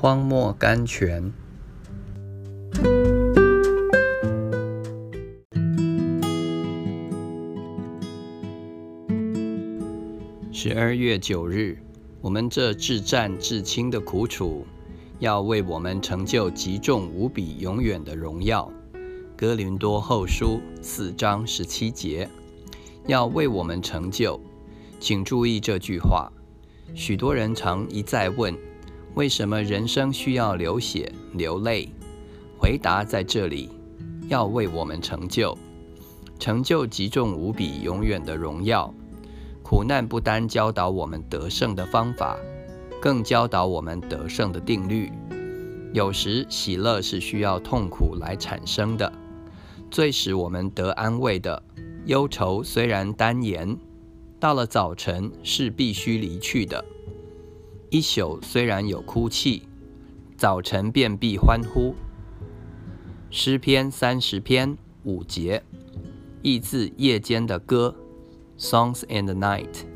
荒漠甘泉。十二月九日，我们这至战至轻的苦楚，要为我们成就极重无比、永远的荣耀。哥林多后书四章十七节，要为我们成就。请注意这句话。许多人常一再问。为什么人生需要流血流泪？回答在这里：要为我们成就，成就极重无比、永远的荣耀。苦难不单教导我们得胜的方法，更教导我们得胜的定律。有时喜乐是需要痛苦来产生的。最使我们得安慰的忧愁，虽然单言，到了早晨是必须离去的。一宿虽然有哭泣，早晨便必欢呼。诗篇三十篇五节，译自夜间的歌，Songs in the Night。